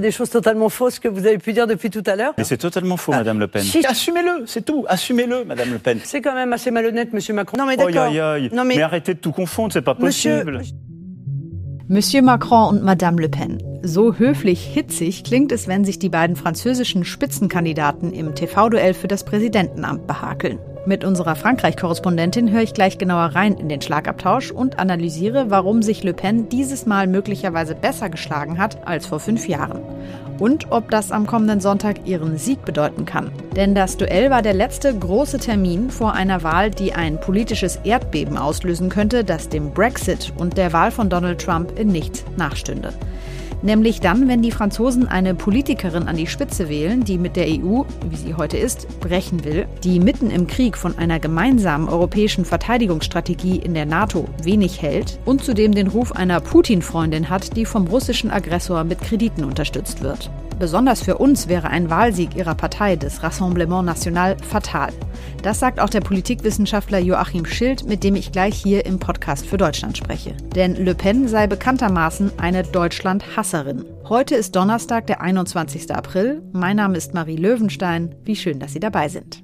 des choses totalement fausses que vous avez pu dire depuis tout à l'heure. Mais c'est totalement faux, Madame Le Pen. Si. Assumez-le, c'est tout. Assumez-le, Madame Le Pen. C'est quand même assez malhonnête, Monsieur Macron. Non mais d'accord. mais... mais, arrêtez de tout confondre, c'est pas Monsieur, possible. Monsieur Macron Madame Le Pen. So höflich hitzig klingt es, wenn sich die beiden französischen Spitzenkandidaten im TV-Duell für das Präsidentenamt behakeln. Mit unserer Frankreich-Korrespondentin höre ich gleich genauer rein in den Schlagabtausch und analysiere, warum sich Le Pen dieses Mal möglicherweise besser geschlagen hat als vor fünf Jahren. Und ob das am kommenden Sonntag ihren Sieg bedeuten kann. Denn das Duell war der letzte große Termin vor einer Wahl, die ein politisches Erdbeben auslösen könnte, das dem Brexit und der Wahl von Donald Trump in nichts nachstünde. Nämlich dann, wenn die Franzosen eine Politikerin an die Spitze wählen, die mit der EU, wie sie heute ist, brechen will, die mitten im Krieg von einer gemeinsamen europäischen Verteidigungsstrategie in der NATO wenig hält und zudem den Ruf einer Putin-Freundin hat, die vom russischen Aggressor mit Krediten unterstützt wird. Besonders für uns wäre ein Wahlsieg ihrer Partei, des Rassemblement National, fatal. Das sagt auch der Politikwissenschaftler Joachim Schild, mit dem ich gleich hier im Podcast für Deutschland spreche. Denn Le Pen sei bekanntermaßen eine Deutschland-Hasserin. Heute ist Donnerstag, der 21. April. Mein Name ist Marie Löwenstein. Wie schön, dass Sie dabei sind.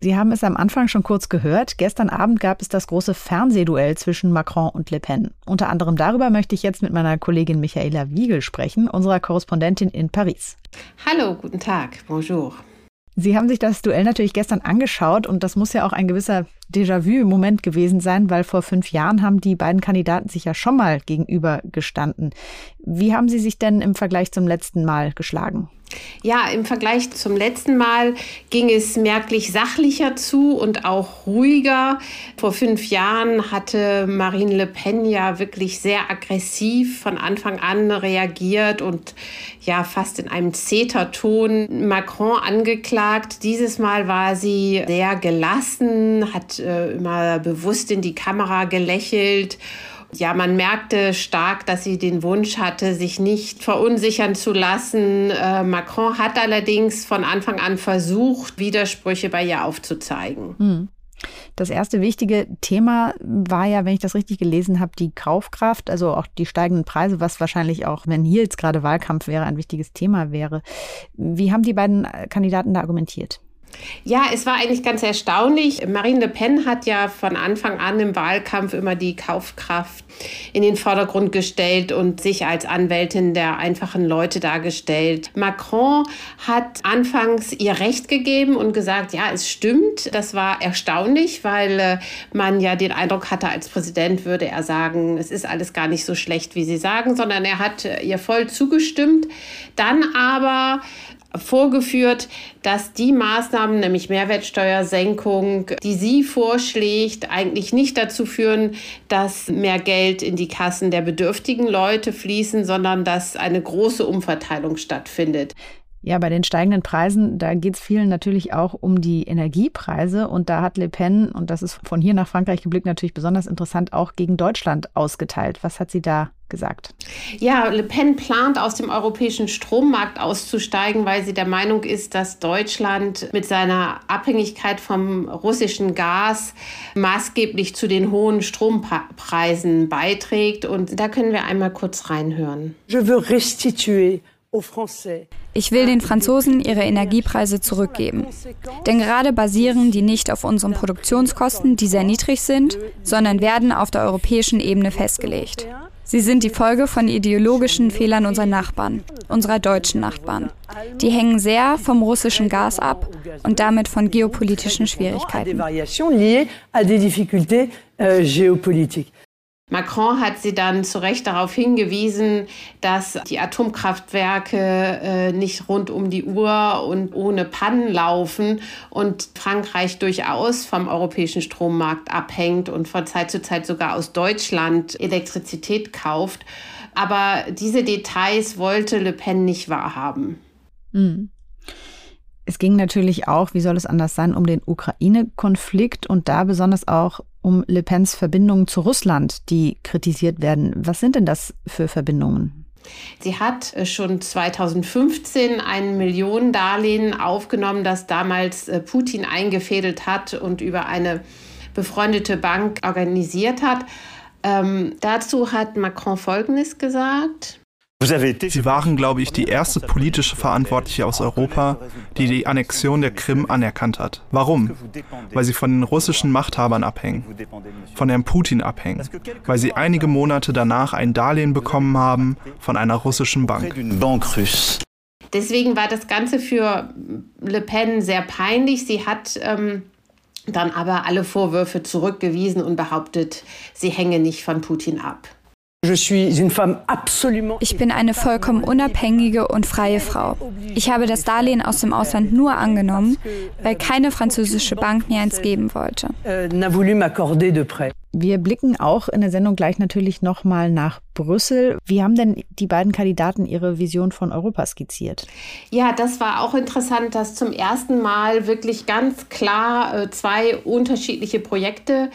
Sie haben es am Anfang schon kurz gehört. Gestern Abend gab es das große Fernsehduell zwischen Macron und Le Pen. Unter anderem darüber möchte ich jetzt mit meiner Kollegin Michaela Wiegel sprechen, unserer Korrespondentin in Paris. Hallo, guten Tag, bonjour. Sie haben sich das Duell natürlich gestern angeschaut und das muss ja auch ein gewisser Déjà-vu-Moment gewesen sein, weil vor fünf Jahren haben die beiden Kandidaten sich ja schon mal gegenüber gestanden. Wie haben Sie sich denn im Vergleich zum letzten Mal geschlagen? Ja, im Vergleich zum letzten Mal ging es merklich sachlicher zu und auch ruhiger. Vor fünf Jahren hatte Marine Le Pen ja wirklich sehr aggressiv von Anfang an reagiert und ja fast in einem Zeterton Macron angeklagt. Dieses Mal war sie sehr gelassen, hat äh, immer bewusst in die Kamera gelächelt ja, man merkte stark, dass sie den Wunsch hatte, sich nicht verunsichern zu lassen. Äh, Macron hat allerdings von Anfang an versucht, Widersprüche bei ihr aufzuzeigen. Hm. Das erste wichtige Thema war ja, wenn ich das richtig gelesen habe, die Kaufkraft, also auch die steigenden Preise, was wahrscheinlich auch, wenn hier jetzt gerade Wahlkampf wäre, ein wichtiges Thema wäre. Wie haben die beiden Kandidaten da argumentiert? Ja, es war eigentlich ganz erstaunlich. Marine Le Pen hat ja von Anfang an im Wahlkampf immer die Kaufkraft in den Vordergrund gestellt und sich als Anwältin der einfachen Leute dargestellt. Macron hat anfangs ihr Recht gegeben und gesagt, ja, es stimmt. Das war erstaunlich, weil äh, man ja den Eindruck hatte, als Präsident würde er sagen, es ist alles gar nicht so schlecht, wie Sie sagen, sondern er hat äh, ihr voll zugestimmt. Dann aber vorgeführt, dass die Maßnahmen, nämlich Mehrwertsteuersenkung, die sie vorschlägt, eigentlich nicht dazu führen, dass mehr Geld in die Kassen der bedürftigen Leute fließen, sondern dass eine große Umverteilung stattfindet. Ja, bei den steigenden Preisen, da geht es vielen natürlich auch um die Energiepreise. Und da hat Le Pen, und das ist von hier nach Frankreich geblickt natürlich besonders interessant, auch gegen Deutschland ausgeteilt. Was hat sie da gesagt? Ja, Le Pen plant, aus dem europäischen Strommarkt auszusteigen, weil sie der Meinung ist, dass Deutschland mit seiner Abhängigkeit vom russischen Gas maßgeblich zu den hohen Strompreisen beiträgt. Und da können wir einmal kurz reinhören. Je veux restituer ich will den Franzosen ihre Energiepreise zurückgeben. Denn gerade basieren die nicht auf unseren Produktionskosten, die sehr niedrig sind, sondern werden auf der europäischen Ebene festgelegt. Sie sind die Folge von ideologischen Fehlern unserer Nachbarn, unserer deutschen Nachbarn. Die hängen sehr vom russischen Gas ab und damit von geopolitischen Schwierigkeiten. Macron hat sie dann zu Recht darauf hingewiesen, dass die Atomkraftwerke äh, nicht rund um die Uhr und ohne Pannen laufen und Frankreich durchaus vom europäischen Strommarkt abhängt und von Zeit zu Zeit sogar aus Deutschland Elektrizität kauft. Aber diese Details wollte Le Pen nicht wahrhaben. Mhm. Es ging natürlich auch, wie soll es anders sein, um den Ukraine-Konflikt und da besonders auch um Le Pens Verbindungen zu Russland, die kritisiert werden. Was sind denn das für Verbindungen? Sie hat äh, schon 2015 ein Millionendarlehen aufgenommen, das damals äh, Putin eingefädelt hat und über eine befreundete Bank organisiert hat. Ähm, dazu hat Macron Folgendes gesagt. Sie waren, glaube ich, die erste politische Verantwortliche aus Europa, die die Annexion der Krim anerkannt hat. Warum? Weil sie von den russischen Machthabern abhängen, von Herrn Putin abhängen, weil sie einige Monate danach ein Darlehen bekommen haben von einer russischen Bank. Deswegen war das Ganze für Le Pen sehr peinlich. Sie hat ähm, dann aber alle Vorwürfe zurückgewiesen und behauptet, sie hänge nicht von Putin ab. Ich bin eine vollkommen unabhängige und freie Frau. Ich habe das Darlehen aus dem Ausland nur angenommen, weil keine französische Bank mir eins geben wollte. Euh, Wir blicken auch in der Sendung gleich natürlich nochmal nach Brüssel. Wie haben denn die beiden Kandidaten ihre Vision von Europa skizziert? Ja, das war auch interessant, dass zum ersten Mal wirklich ganz klar äh, zwei unterschiedliche Projekte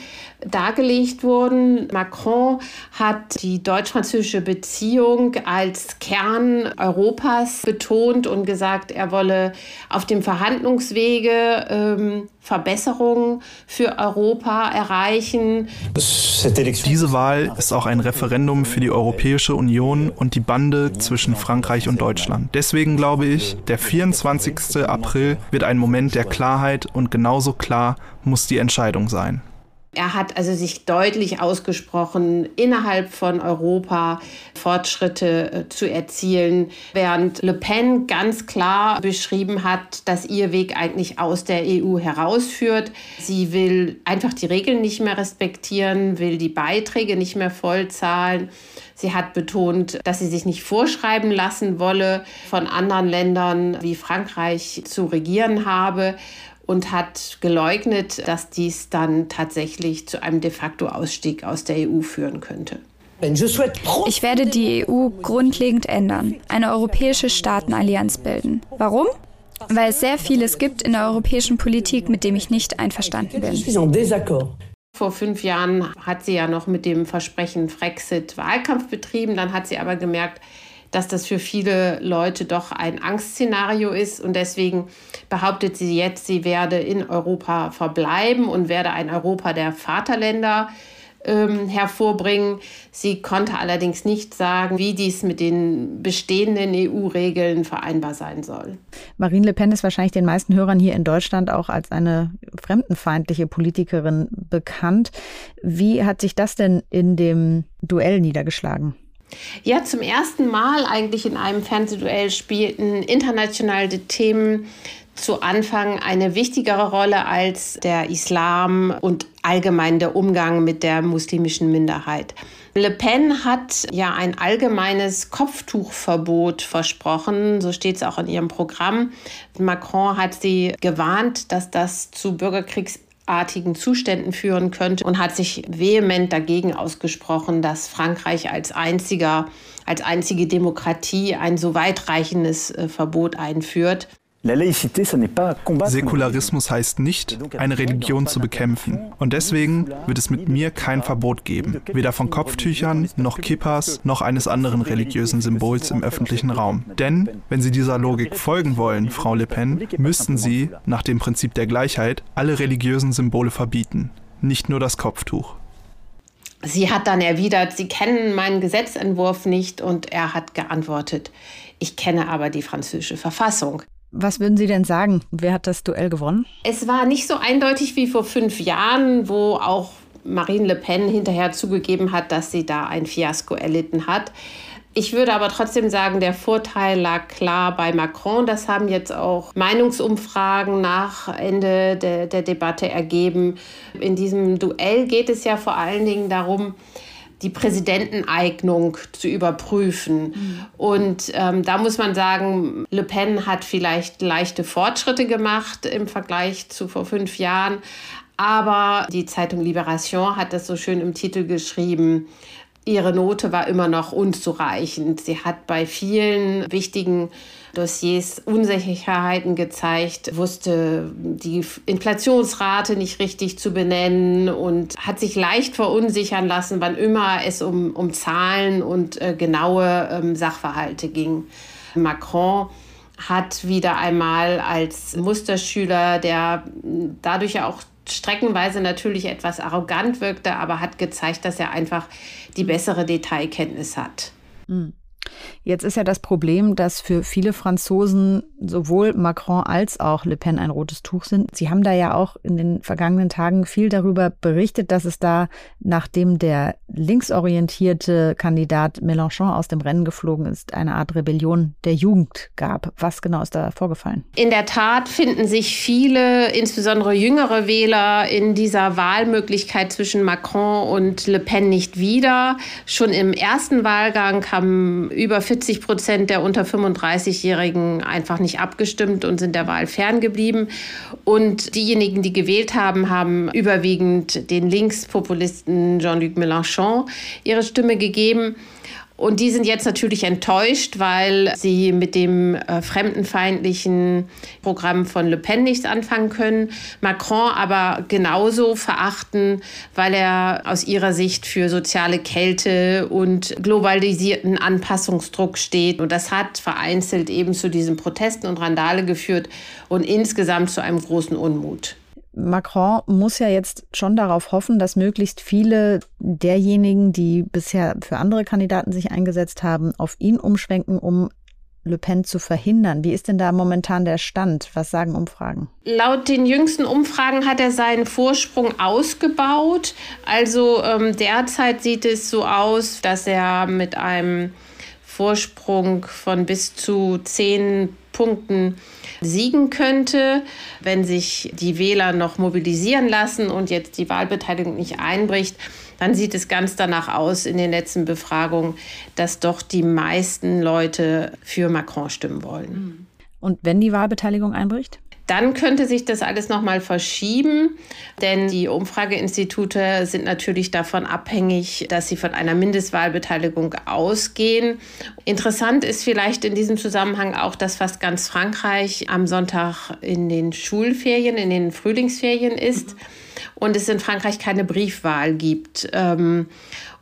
dargelegt wurden. Macron hat die deutsch-französische Beziehung als Kern Europas betont und gesagt, er wolle auf dem Verhandlungswege ähm, Verbesserungen für Europa erreichen. Diese Wahl ist auch ein Referendum für die Europäische Union und die Bande zwischen Frankreich und Deutschland. Deswegen glaube ich, der 24. April wird ein Moment der Klarheit und genauso klar muss die Entscheidung sein. Er hat also sich deutlich ausgesprochen, innerhalb von Europa Fortschritte äh, zu erzielen, während Le Pen ganz klar beschrieben hat, dass ihr Weg eigentlich aus der EU herausführt. Sie will einfach die Regeln nicht mehr respektieren, will die Beiträge nicht mehr vollzahlen. Sie hat betont, dass sie sich nicht vorschreiben lassen wolle, von anderen Ländern wie Frankreich zu regieren habe und hat geleugnet, dass dies dann tatsächlich zu einem de facto Ausstieg aus der EU führen könnte. Ich werde die EU grundlegend ändern, eine europäische Staatenallianz bilden. Warum? Weil es sehr vieles gibt in der europäischen Politik, mit dem ich nicht einverstanden bin. Vor fünf Jahren hat sie ja noch mit dem Versprechen Frexit Wahlkampf betrieben. Dann hat sie aber gemerkt, dass das für viele Leute doch ein Angstszenario ist. Und deswegen behauptet sie jetzt, sie werde in Europa verbleiben und werde ein Europa der Vaterländer ähm, hervorbringen. Sie konnte allerdings nicht sagen, wie dies mit den bestehenden EU-Regeln vereinbar sein soll. Marine Le Pen ist wahrscheinlich den meisten Hörern hier in Deutschland auch als eine fremdenfeindliche Politikerin bekannt. Wie hat sich das denn in dem Duell niedergeschlagen? Ja, zum ersten Mal eigentlich in einem Fernsehduell spielten internationale Themen zu Anfang eine wichtigere Rolle als der Islam und allgemein der Umgang mit der muslimischen Minderheit. Le Pen hat ja ein allgemeines Kopftuchverbot versprochen, so steht es auch in ihrem Programm. Macron hat sie gewarnt, dass das zu Bürgerkriegs artigen Zuständen führen könnte und hat sich vehement dagegen ausgesprochen, dass Frankreich als einziger als einzige Demokratie ein so weitreichendes äh, Verbot einführt. Säkularismus heißt nicht, eine Religion zu bekämpfen. Und deswegen wird es mit mir kein Verbot geben, weder von Kopftüchern, noch Kippas, noch eines anderen religiösen Symbols im öffentlichen Raum. Denn, wenn Sie dieser Logik folgen wollen, Frau Le Pen, müssten Sie, nach dem Prinzip der Gleichheit, alle religiösen Symbole verbieten, nicht nur das Kopftuch. Sie hat dann erwidert, Sie kennen meinen Gesetzentwurf nicht und er hat geantwortet, ich kenne aber die französische Verfassung. Was würden Sie denn sagen? Wer hat das Duell gewonnen? Es war nicht so eindeutig wie vor fünf Jahren, wo auch Marine Le Pen hinterher zugegeben hat, dass sie da ein Fiasko erlitten hat. Ich würde aber trotzdem sagen, der Vorteil lag klar bei Macron. Das haben jetzt auch Meinungsumfragen nach Ende der, der Debatte ergeben. In diesem Duell geht es ja vor allen Dingen darum, die Präsidenteneignung zu überprüfen. Mhm. Und ähm, da muss man sagen, Le Pen hat vielleicht leichte Fortschritte gemacht im Vergleich zu vor fünf Jahren. Aber die Zeitung Libération hat das so schön im Titel geschrieben. Ihre Note war immer noch unzureichend. Sie hat bei vielen wichtigen Dossiers Unsicherheiten gezeigt, wusste die Inflationsrate nicht richtig zu benennen und hat sich leicht verunsichern lassen, wann immer es um, um Zahlen und äh, genaue ähm, Sachverhalte ging. Macron hat wieder einmal als Musterschüler, der dadurch ja auch streckenweise natürlich etwas arrogant wirkte, aber hat gezeigt, dass er einfach die bessere Detailkenntnis hat. Mhm. Jetzt ist ja das Problem, dass für viele Franzosen sowohl Macron als auch Le Pen ein rotes Tuch sind. Sie haben da ja auch in den vergangenen Tagen viel darüber berichtet, dass es da, nachdem der linksorientierte Kandidat Mélenchon aus dem Rennen geflogen ist, eine Art Rebellion der Jugend gab. Was genau ist da vorgefallen? In der Tat finden sich viele, insbesondere jüngere Wähler, in dieser Wahlmöglichkeit zwischen Macron und Le Pen nicht wieder. Schon im ersten Wahlgang haben über 40 Prozent der unter 35-Jährigen einfach nicht abgestimmt und sind der Wahl ferngeblieben. Und diejenigen, die gewählt haben, haben überwiegend den Linkspopulisten Jean-Luc Mélenchon ihre Stimme gegeben. Und die sind jetzt natürlich enttäuscht, weil sie mit dem äh, fremdenfeindlichen Programm von Le Pen nichts anfangen können. Macron aber genauso verachten, weil er aus ihrer Sicht für soziale Kälte und globalisierten Anpassungsdruck steht. Und das hat vereinzelt eben zu diesen Protesten und Randale geführt und insgesamt zu einem großen Unmut. Macron muss ja jetzt schon darauf hoffen, dass möglichst viele derjenigen, die bisher für andere Kandidaten sich eingesetzt haben, auf ihn umschwenken, um Le Pen zu verhindern. Wie ist denn da momentan der Stand? Was sagen Umfragen? Laut den jüngsten Umfragen hat er seinen Vorsprung ausgebaut. Also ähm, derzeit sieht es so aus, dass er mit einem Vorsprung von bis zu zehn Punkten siegen könnte, wenn sich die Wähler noch mobilisieren lassen und jetzt die Wahlbeteiligung nicht einbricht. Dann sieht es ganz danach aus in den letzten Befragungen, dass doch die meisten Leute für Macron stimmen wollen. Und wenn die Wahlbeteiligung einbricht? Dann könnte sich das alles nochmal verschieben, denn die Umfrageinstitute sind natürlich davon abhängig, dass sie von einer Mindestwahlbeteiligung ausgehen. Interessant ist vielleicht in diesem Zusammenhang auch, dass fast ganz Frankreich am Sonntag in den Schulferien, in den Frühlingsferien ist und es in Frankreich keine Briefwahl gibt. Ähm,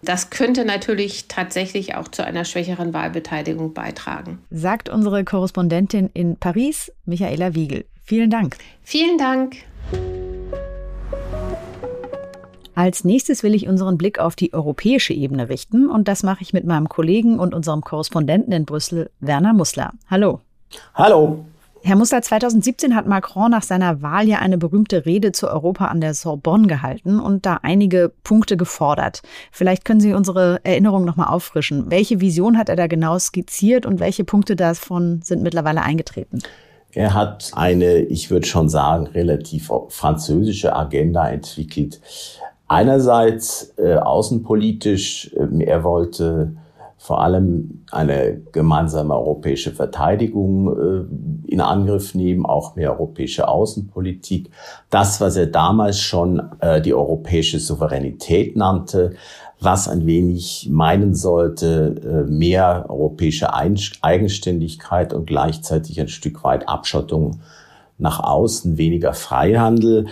das könnte natürlich tatsächlich auch zu einer schwächeren Wahlbeteiligung beitragen. Sagt unsere Korrespondentin in Paris, Michaela Wiegel. Vielen Dank. Vielen Dank. Als nächstes will ich unseren Blick auf die europäische Ebene richten und das mache ich mit meinem Kollegen und unserem Korrespondenten in Brüssel, Werner Mussler. Hallo. Hallo. Herr Mussler, 2017 hat Macron nach seiner Wahl ja eine berühmte Rede zu Europa an der Sorbonne gehalten und da einige Punkte gefordert. Vielleicht können Sie unsere Erinnerung nochmal auffrischen. Welche Vision hat er da genau skizziert und welche Punkte davon sind mittlerweile eingetreten? Er hat eine, ich würde schon sagen, relativ französische Agenda entwickelt. Einerseits äh, außenpolitisch, äh, er wollte vor allem eine gemeinsame europäische Verteidigung äh, in Angriff nehmen, auch mehr europäische Außenpolitik. Das, was er damals schon äh, die europäische Souveränität nannte, was ein wenig meinen sollte, äh, mehr europäische Eigenständigkeit und gleichzeitig ein Stück weit Abschottung nach außen, weniger Freihandel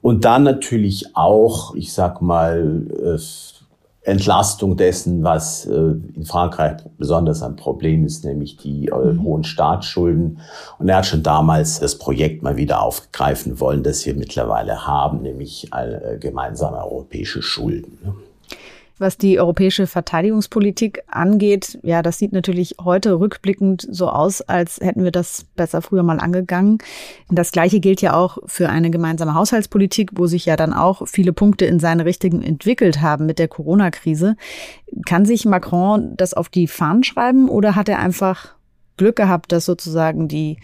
und dann natürlich auch, ich sag mal, Entlastung dessen, was äh, in Frankreich besonders ein Problem ist, nämlich die äh, mhm. hohen Staatsschulden. Und er hat schon damals das Projekt mal wieder aufgreifen wollen, das wir mittlerweile haben, nämlich äh, gemeinsame europäische Schulden. Was die europäische Verteidigungspolitik angeht, ja, das sieht natürlich heute rückblickend so aus, als hätten wir das besser früher mal angegangen. Das Gleiche gilt ja auch für eine gemeinsame Haushaltspolitik, wo sich ja dann auch viele Punkte in seine Richtung entwickelt haben mit der Corona-Krise. Kann sich Macron das auf die Fahnen schreiben oder hat er einfach Glück gehabt, dass sozusagen die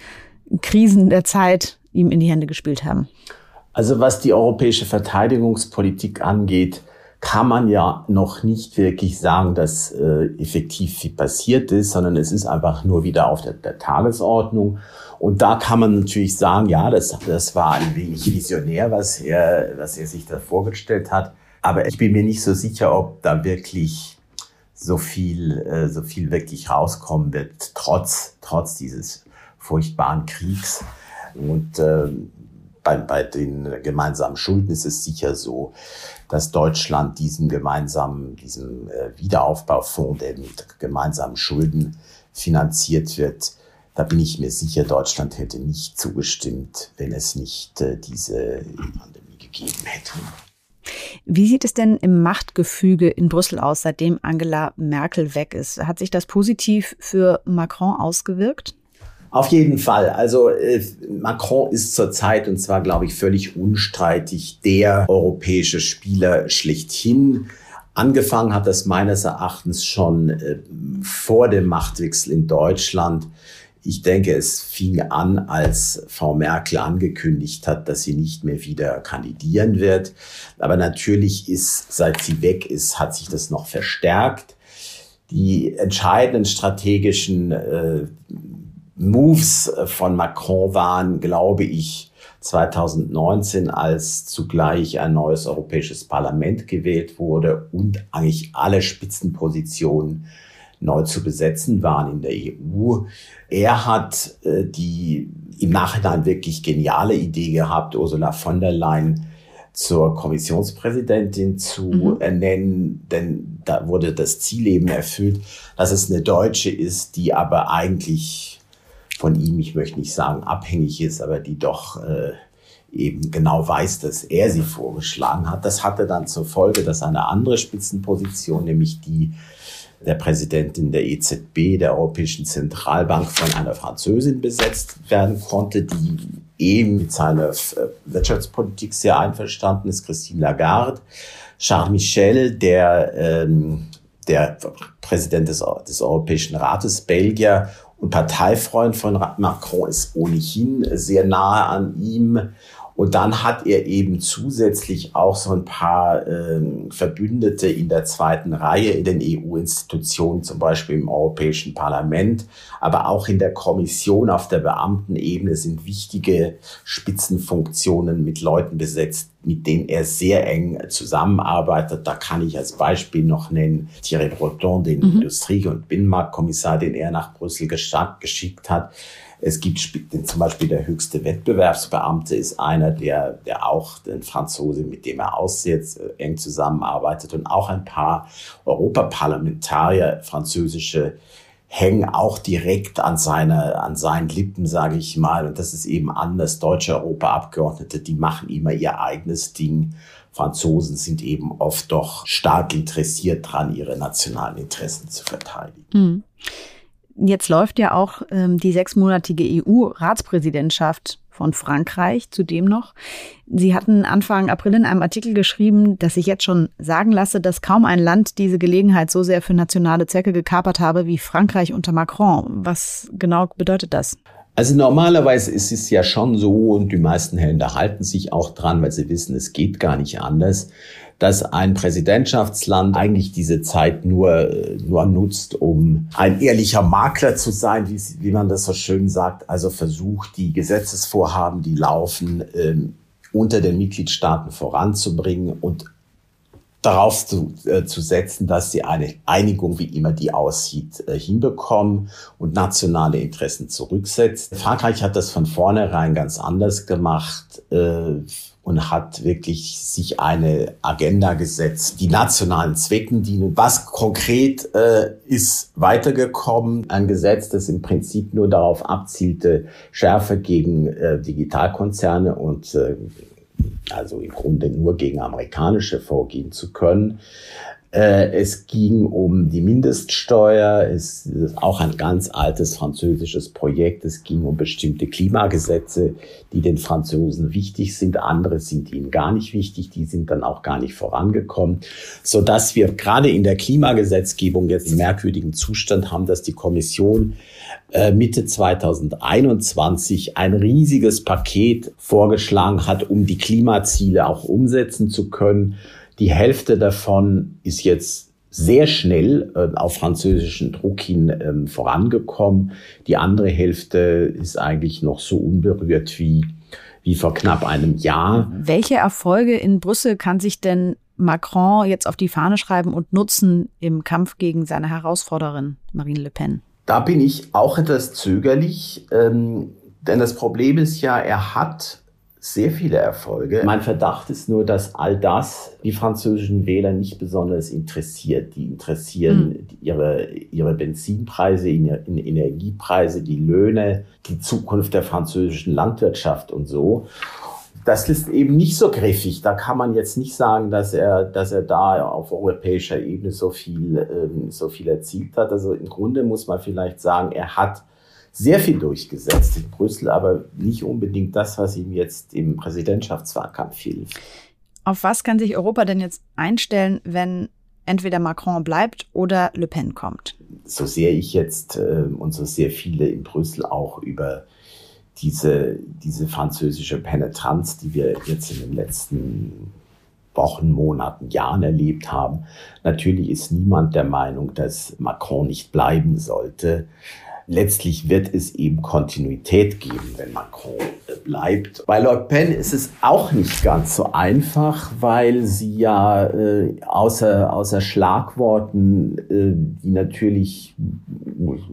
Krisen der Zeit ihm in die Hände gespielt haben? Also was die europäische Verteidigungspolitik angeht, kann man ja noch nicht wirklich sagen, dass äh, effektiv viel passiert ist, sondern es ist einfach nur wieder auf der, der Tagesordnung. Und da kann man natürlich sagen, ja, das, das war ein wenig visionär, was er, was er sich da vorgestellt hat. Aber ich bin mir nicht so sicher, ob da wirklich so viel, äh, so viel wirklich rauskommen wird, trotz, trotz dieses furchtbaren Kriegs. Und äh, bei, bei den gemeinsamen Schulden ist es sicher so, dass Deutschland diesen gemeinsamen, diesem äh, Wiederaufbaufonds, der mit gemeinsamen Schulden finanziert wird, da bin ich mir sicher, Deutschland hätte nicht zugestimmt, wenn es nicht äh, diese Pandemie gegeben hätte. Wie sieht es denn im Machtgefüge in Brüssel aus, seitdem Angela Merkel weg ist? Hat sich das positiv für Macron ausgewirkt? Auf jeden Fall. Also äh, Macron ist zurzeit, und zwar glaube ich völlig unstreitig, der europäische Spieler schlechthin. Angefangen hat das meines Erachtens schon äh, vor dem Machtwechsel in Deutschland. Ich denke, es fing an, als Frau Merkel angekündigt hat, dass sie nicht mehr wieder kandidieren wird. Aber natürlich ist, seit sie weg ist, hat sich das noch verstärkt. Die entscheidenden strategischen äh, Moves von Macron waren, glaube ich, 2019, als zugleich ein neues Europäisches Parlament gewählt wurde und eigentlich alle Spitzenpositionen neu zu besetzen waren in der EU. Er hat äh, die im Nachhinein wirklich geniale Idee gehabt, Ursula von der Leyen zur Kommissionspräsidentin zu mhm. ernennen, denn da wurde das Ziel eben erfüllt, dass es eine Deutsche ist, die aber eigentlich von ihm, ich möchte nicht sagen abhängig ist, aber die doch äh, eben genau weiß, dass er sie vorgeschlagen hat. Das hatte dann zur Folge, dass eine andere Spitzenposition, nämlich die der Präsidentin der EZB, der Europäischen Zentralbank, von einer Französin besetzt werden konnte, die eben mit seiner äh, Wirtschaftspolitik sehr einverstanden ist, Christine Lagarde. Charles Michel, der, ähm, der Präsident des, des Europäischen Rates, Belgier und Parteifreund von Macron ist ohnehin sehr nahe an ihm. Und dann hat er eben zusätzlich auch so ein paar äh, Verbündete in der zweiten Reihe in den EU-Institutionen, zum Beispiel im Europäischen Parlament, aber auch in der Kommission auf der Beamtenebene sind wichtige Spitzenfunktionen mit Leuten besetzt, mit denen er sehr eng zusammenarbeitet. Da kann ich als Beispiel noch nennen Thierry Breton, den mhm. Industrie- und Binnenmarktkommissar, den er nach Brüssel geschickt hat. Es gibt zum Beispiel der höchste Wettbewerbsbeamte ist einer, der, der auch den Franzose, mit dem er aussetzt, äh, eng zusammenarbeitet und auch ein paar Europaparlamentarier, französische, hängen auch direkt an seine, an seinen Lippen, sage ich mal. Und das ist eben anders. Deutsche Europaabgeordnete, die machen immer ihr eigenes Ding. Franzosen sind eben oft doch stark interessiert dran, ihre nationalen Interessen zu verteidigen. Mhm. Jetzt läuft ja auch ähm, die sechsmonatige EU-Ratspräsidentschaft von Frankreich zudem noch. Sie hatten Anfang April in einem Artikel geschrieben, dass ich jetzt schon sagen lasse, dass kaum ein Land diese Gelegenheit so sehr für nationale Zwecke gekapert habe wie Frankreich unter Macron. Was genau bedeutet das? Also normalerweise ist es ja schon so und die meisten Länder halten sich auch dran, weil sie wissen, es geht gar nicht anders, dass ein Präsidentschaftsland eigentlich diese Zeit nur, nur nutzt, um ein ehrlicher Makler zu sein, wie, wie man das so schön sagt. Also versucht, die Gesetzesvorhaben, die laufen, ähm, unter den Mitgliedstaaten voranzubringen und darauf zu, äh, zu setzen, dass sie eine Einigung, wie immer die aussieht, äh, hinbekommen und nationale Interessen zurücksetzt. Frankreich hat das von vornherein ganz anders gemacht. Äh, und hat wirklich sich eine Agenda gesetzt, die nationalen Zwecken dienen. Was konkret äh, ist weitergekommen? Ein Gesetz, das im Prinzip nur darauf abzielte, Schärfe gegen äh, Digitalkonzerne und äh, also im Grunde nur gegen amerikanische vorgehen zu können. Äh, es ging um die Mindeststeuer. Es ist auch ein ganz altes französisches Projekt. Es ging um bestimmte Klimagesetze, die den Franzosen wichtig sind. Andere sind ihnen gar nicht wichtig. Die sind dann auch gar nicht vorangekommen, so dass wir gerade in der Klimagesetzgebung jetzt einen merkwürdigen Zustand haben, dass die Kommission äh, Mitte 2021 ein riesiges Paket vorgeschlagen hat, um die Klimaziele auch umsetzen zu können Die Hälfte davon ist jetzt sehr schnell äh, auf französischen Druck hin äh, vorangekommen. Die andere Hälfte ist eigentlich noch so unberührt wie, wie vor knapp einem Jahr. Welche Erfolge in Brüssel kann sich denn Macron jetzt auf die Fahne schreiben und nutzen im Kampf gegen seine Herausforderin Marine Le Pen? Da bin ich auch etwas zögerlich, ähm, denn das Problem ist ja, er hat sehr viele Erfolge. Mein Verdacht ist nur, dass all das die französischen Wähler nicht besonders interessiert. Die interessieren mhm. ihre, ihre Benzinpreise, ihre Energiepreise, die Löhne, die Zukunft der französischen Landwirtschaft und so. Das ist eben nicht so griffig. Da kann man jetzt nicht sagen, dass er, dass er da auf europäischer Ebene so viel, ähm, so viel erzielt hat. Also im Grunde muss man vielleicht sagen, er hat sehr viel durchgesetzt in Brüssel, aber nicht unbedingt das, was ihm jetzt im Präsidentschaftswahlkampf hilft. Auf was kann sich Europa denn jetzt einstellen, wenn entweder Macron bleibt oder Le Pen kommt? So sehr ich jetzt äh, und so sehr viele in Brüssel auch über diese, diese französische Penetranz, die wir jetzt in den letzten Wochen, Monaten, Jahren erlebt haben. Natürlich ist niemand der Meinung, dass Macron nicht bleiben sollte letztlich wird es eben Kontinuität geben, wenn Macron äh, bleibt. Bei Le Pen ist es auch nicht ganz so einfach, weil sie ja äh, außer, außer Schlagworten, äh, die natürlich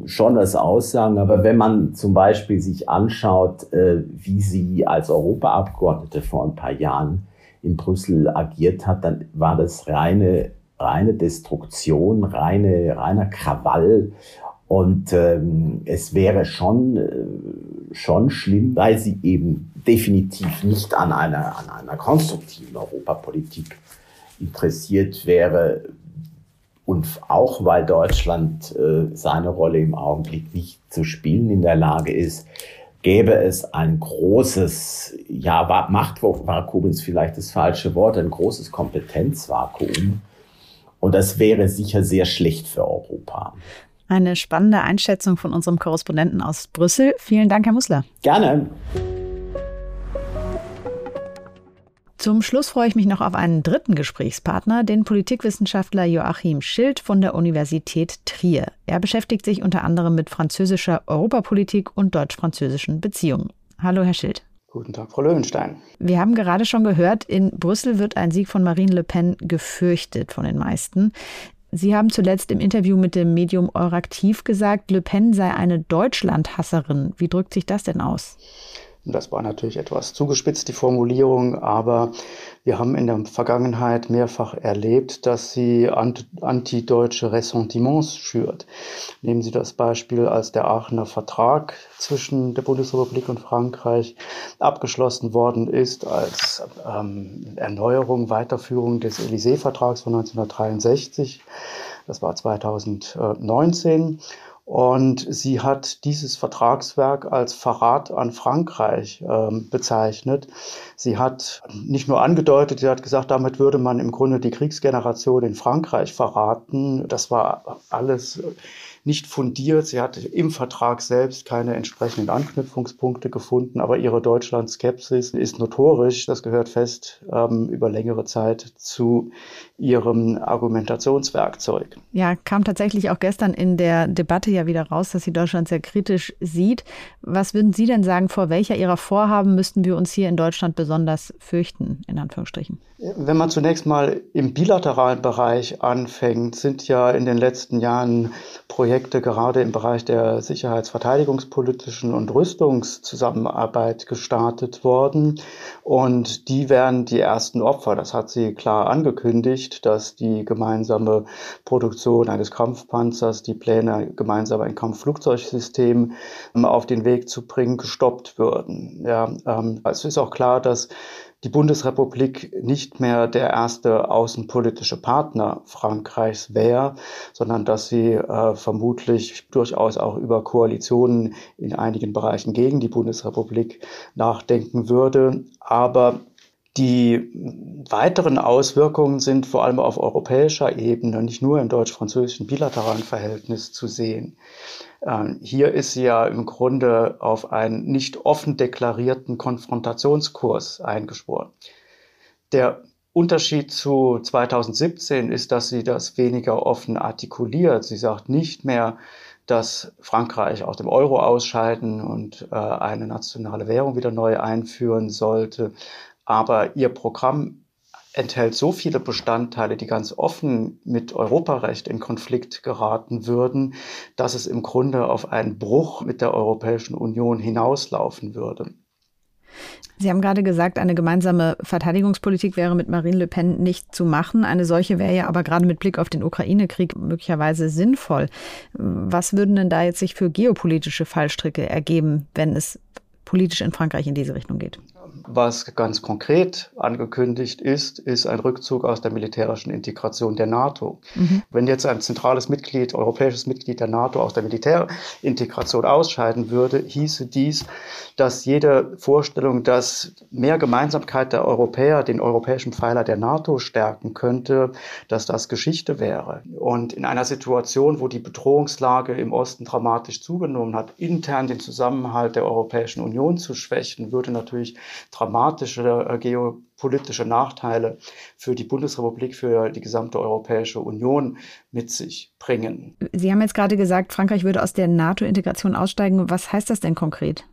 schon das aussagen, aber wenn man zum Beispiel sich anschaut, äh, wie sie als Europaabgeordnete vor ein paar Jahren in Brüssel agiert hat, dann war das reine reine Destruktion, reine, reiner Krawall und ähm, es wäre schon, äh, schon schlimm, weil sie eben definitiv nicht an einer, an einer konstruktiven Europapolitik interessiert wäre. Und auch weil Deutschland äh, seine Rolle im Augenblick nicht zu spielen in der Lage ist, gäbe es ein großes, ja, Machtvakuum ist vielleicht das falsche Wort, ein großes Kompetenzvakuum. Und das wäre sicher sehr schlecht für Europa. Eine spannende Einschätzung von unserem Korrespondenten aus Brüssel. Vielen Dank, Herr Mussler. Gerne. Zum Schluss freue ich mich noch auf einen dritten Gesprächspartner, den Politikwissenschaftler Joachim Schild von der Universität Trier. Er beschäftigt sich unter anderem mit französischer Europapolitik und deutsch-französischen Beziehungen. Hallo, Herr Schild. Guten Tag, Frau Löwenstein. Wir haben gerade schon gehört, in Brüssel wird ein Sieg von Marine Le Pen gefürchtet von den meisten. Sie haben zuletzt im Interview mit dem Medium Euraktiv gesagt, Le Pen sei eine Deutschlandhasserin. Wie drückt sich das denn aus? Das war natürlich etwas zugespitzt, die Formulierung, aber wir haben in der Vergangenheit mehrfach erlebt, dass sie antideutsche Ressentiments schürt. Nehmen Sie das Beispiel, als der Aachener Vertrag zwischen der Bundesrepublik und Frankreich abgeschlossen worden ist, als ähm, Erneuerung, Weiterführung des Élysée-Vertrags von 1963. Das war 2019. Und sie hat dieses Vertragswerk als Verrat an Frankreich ähm, bezeichnet. Sie hat nicht nur angedeutet, sie hat gesagt, damit würde man im Grunde die Kriegsgeneration in Frankreich verraten. Das war alles nicht fundiert. Sie hatte im Vertrag selbst keine entsprechenden Anknüpfungspunkte gefunden, aber ihre Deutschland-Skepsis ist notorisch. Das gehört fest ähm, über längere Zeit zu ihrem Argumentationswerkzeug. Ja, kam tatsächlich auch gestern in der Debatte ja wieder raus, dass sie Deutschland sehr kritisch sieht. Was würden Sie denn sagen, vor welcher Ihrer Vorhaben müssten wir uns hier in Deutschland besonders fürchten, in Anführungsstrichen? Wenn man zunächst mal im bilateralen Bereich anfängt, sind ja in den letzten Jahren Projekte gerade im Bereich der sicherheitsverteidigungspolitischen und Rüstungszusammenarbeit gestartet worden. Und die wären die ersten Opfer. Das hat sie klar angekündigt, dass die gemeinsame Produktion eines Kampfpanzers, die Pläne, gemeinsam ein Kampfflugzeugsystem ähm, auf den Weg zu bringen, gestoppt würden. Ja, ähm, es ist auch klar, dass die Bundesrepublik nicht mehr der erste außenpolitische Partner Frankreichs wäre, sondern dass sie äh, vermutlich durchaus auch über Koalitionen in einigen Bereichen gegen die Bundesrepublik nachdenken würde. Aber die weiteren Auswirkungen sind vor allem auf europäischer Ebene, nicht nur im deutsch-französischen bilateralen Verhältnis zu sehen. Ähm, hier ist sie ja im Grunde auf einen nicht offen deklarierten Konfrontationskurs eingeschworen. Der Unterschied zu 2017 ist, dass sie das weniger offen artikuliert. Sie sagt nicht mehr, dass Frankreich aus dem Euro ausscheiden und äh, eine nationale Währung wieder neu einführen sollte. Aber ihr Programm enthält so viele Bestandteile, die ganz offen mit Europarecht in Konflikt geraten würden, dass es im Grunde auf einen Bruch mit der Europäischen Union hinauslaufen würde. Sie haben gerade gesagt, eine gemeinsame Verteidigungspolitik wäre mit Marine Le Pen nicht zu machen. Eine solche wäre ja aber gerade mit Blick auf den Ukraine-Krieg möglicherweise sinnvoll. Was würden denn da jetzt sich für geopolitische Fallstricke ergeben, wenn es politisch in Frankreich in diese Richtung geht? Was ganz konkret angekündigt ist, ist ein Rückzug aus der militärischen Integration der NATO. Mhm. Wenn jetzt ein zentrales Mitglied, europäisches Mitglied der NATO aus der Militärintegration ausscheiden würde, hieße dies, dass jede Vorstellung, dass mehr Gemeinsamkeit der Europäer den europäischen Pfeiler der NATO stärken könnte, dass das Geschichte wäre. Und in einer Situation, wo die Bedrohungslage im Osten dramatisch zugenommen hat, intern den Zusammenhalt der Europäischen Union zu schwächen, würde natürlich dramatische äh, geopolitische Nachteile für die Bundesrepublik, für die gesamte Europäische Union mit sich bringen. Sie haben jetzt gerade gesagt, Frankreich würde aus der NATO-Integration aussteigen. Was heißt das denn konkret?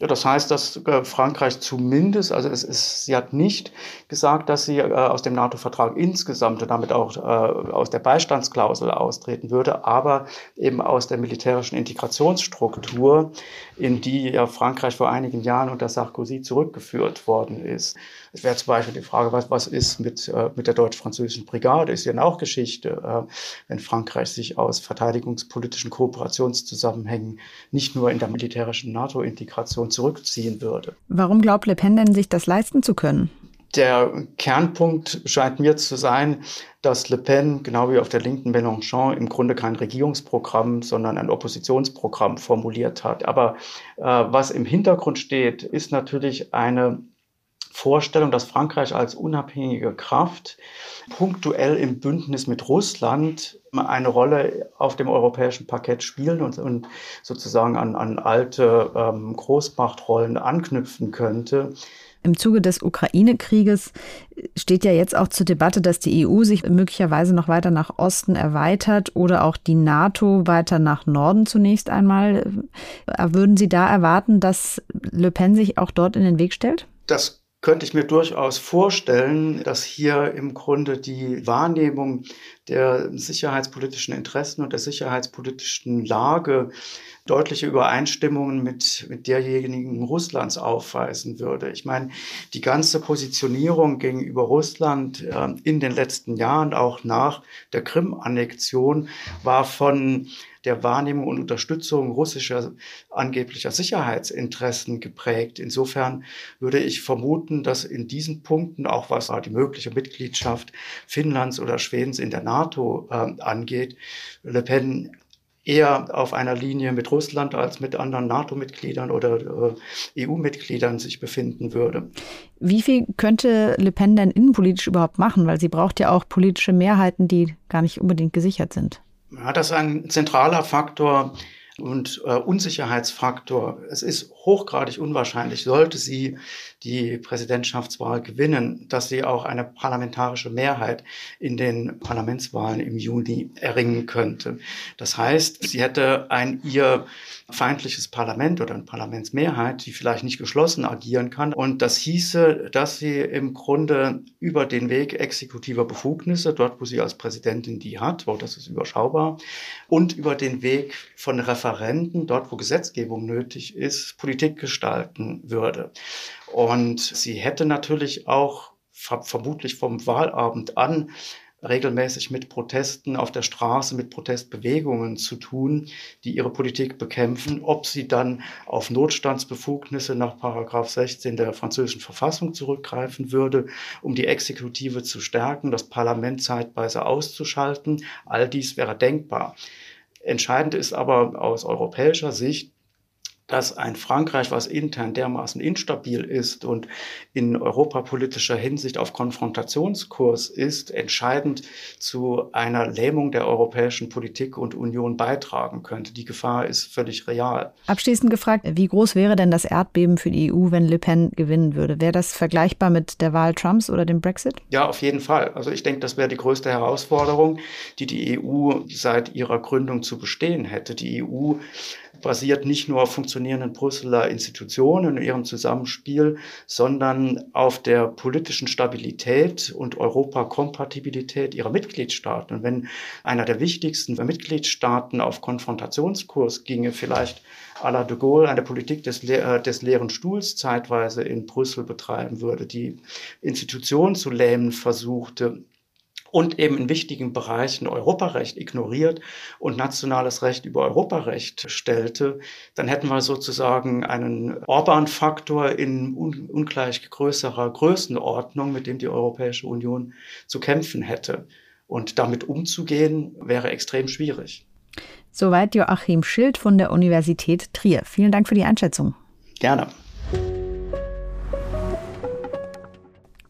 Ja, das heißt, dass äh, Frankreich zumindest, also es ist, sie hat nicht gesagt, dass sie äh, aus dem NATO-Vertrag insgesamt und damit auch äh, aus der Beistandsklausel austreten würde, aber eben aus der militärischen Integrationsstruktur, in die ja Frankreich vor einigen Jahren unter Sarkozy zurückgeführt worden ist. Es wäre zum Beispiel die Frage, was, was ist mit, äh, mit der deutsch-französischen Brigade? Ist ja auch Geschichte, äh, wenn Frankreich sich aus verteidigungspolitischen Kooperationszusammenhängen nicht nur in der militärischen NATO-Integration zurückziehen würde. Warum glaubt Le Pen denn, sich das leisten zu können? Der Kernpunkt scheint mir zu sein, dass Le Pen, genau wie auf der linken Mélenchon, im Grunde kein Regierungsprogramm, sondern ein Oppositionsprogramm formuliert hat. Aber äh, was im Hintergrund steht, ist natürlich eine Vorstellung, dass Frankreich als unabhängige Kraft punktuell im Bündnis mit Russland eine Rolle auf dem europäischen Parkett spielen und, und sozusagen an, an alte ähm, Großmachtrollen anknüpfen könnte. Im Zuge des Ukraine-Krieges steht ja jetzt auch zur Debatte, dass die EU sich möglicherweise noch weiter nach Osten erweitert oder auch die NATO weiter nach Norden zunächst einmal. Würden Sie da erwarten, dass Le Pen sich auch dort in den Weg stellt? Das könnte ich mir durchaus vorstellen, dass hier im Grunde die Wahrnehmung der sicherheitspolitischen Interessen und der sicherheitspolitischen Lage deutliche Übereinstimmungen mit, mit derjenigen Russlands aufweisen würde. Ich meine, die ganze Positionierung gegenüber Russland äh, in den letzten Jahren, auch nach der Krim-Annexion, war von der Wahrnehmung und Unterstützung russischer angeblicher Sicherheitsinteressen geprägt. Insofern würde ich vermuten, dass in diesen Punkten, auch was die mögliche Mitgliedschaft Finnlands oder Schwedens in der NATO äh, angeht, Le Pen eher auf einer Linie mit Russland als mit anderen NATO-Mitgliedern oder äh, EU-Mitgliedern sich befinden würde. Wie viel könnte Le Pen denn innenpolitisch überhaupt machen? Weil sie braucht ja auch politische Mehrheiten, die gar nicht unbedingt gesichert sind. Ja, das ist ein zentraler Faktor und äh, Unsicherheitsfaktor. Es ist hochgradig unwahrscheinlich, sollte sie die Präsidentschaftswahl gewinnen, dass sie auch eine parlamentarische Mehrheit in den Parlamentswahlen im Juni erringen könnte. Das heißt, sie hätte ein ihr feindliches Parlament oder eine Parlamentsmehrheit, die vielleicht nicht geschlossen agieren kann. Und das hieße, dass sie im Grunde über den Weg exekutiver Befugnisse, dort wo sie als Präsidentin die hat, wo das ist überschaubar, und über den Weg von Referenten, dort wo Gesetzgebung nötig ist, Politik gestalten würde. Und sie hätte natürlich auch vermutlich vom Wahlabend an regelmäßig mit Protesten auf der Straße, mit Protestbewegungen zu tun, die ihre Politik bekämpfen. Ob sie dann auf Notstandsbefugnisse nach Paragraph 16 der französischen Verfassung zurückgreifen würde, um die Exekutive zu stärken, das Parlament zeitweise auszuschalten, all dies wäre denkbar. Entscheidend ist aber aus europäischer Sicht, dass ein Frankreich, was intern dermaßen instabil ist und in europapolitischer Hinsicht auf Konfrontationskurs ist, entscheidend zu einer Lähmung der europäischen Politik und Union beitragen könnte. Die Gefahr ist völlig real. Abschließend gefragt, wie groß wäre denn das Erdbeben für die EU, wenn Le Pen gewinnen würde? Wäre das vergleichbar mit der Wahl Trumps oder dem Brexit? Ja, auf jeden Fall. Also ich denke, das wäre die größte Herausforderung, die die EU seit ihrer Gründung zu bestehen hätte. Die EU basiert nicht nur auf funktionierenden Brüsseler Institutionen und ihrem Zusammenspiel, sondern auf der politischen Stabilität und Europakompatibilität ihrer Mitgliedstaaten. Und wenn einer der wichtigsten Mitgliedstaaten auf Konfrontationskurs ginge, vielleicht à la de Gaulle eine Politik des, Le des leeren Stuhls zeitweise in Brüssel betreiben würde, die Institutionen zu lähmen versuchte, und eben in wichtigen Bereichen Europarecht ignoriert und nationales Recht über Europarecht stellte, dann hätten wir sozusagen einen Orban-Faktor in un ungleich größerer Größenordnung, mit dem die Europäische Union zu kämpfen hätte. Und damit umzugehen, wäre extrem schwierig. Soweit Joachim Schild von der Universität Trier. Vielen Dank für die Einschätzung. Gerne.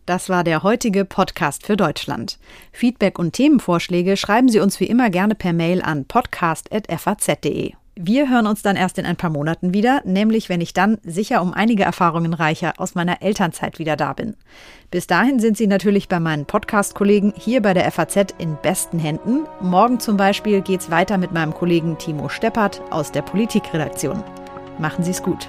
Das war der heutige Podcast für Deutschland. Feedback und Themenvorschläge schreiben Sie uns wie immer gerne per Mail an podcast.faz.de. Wir hören uns dann erst in ein paar Monaten wieder, nämlich wenn ich dann sicher um einige Erfahrungen reicher aus meiner Elternzeit wieder da bin. Bis dahin sind Sie natürlich bei meinen Podcast-Kollegen hier bei der FAZ in besten Händen. Morgen zum Beispiel geht's weiter mit meinem Kollegen Timo Steppert aus der Politikredaktion. Machen Sie es gut.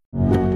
you.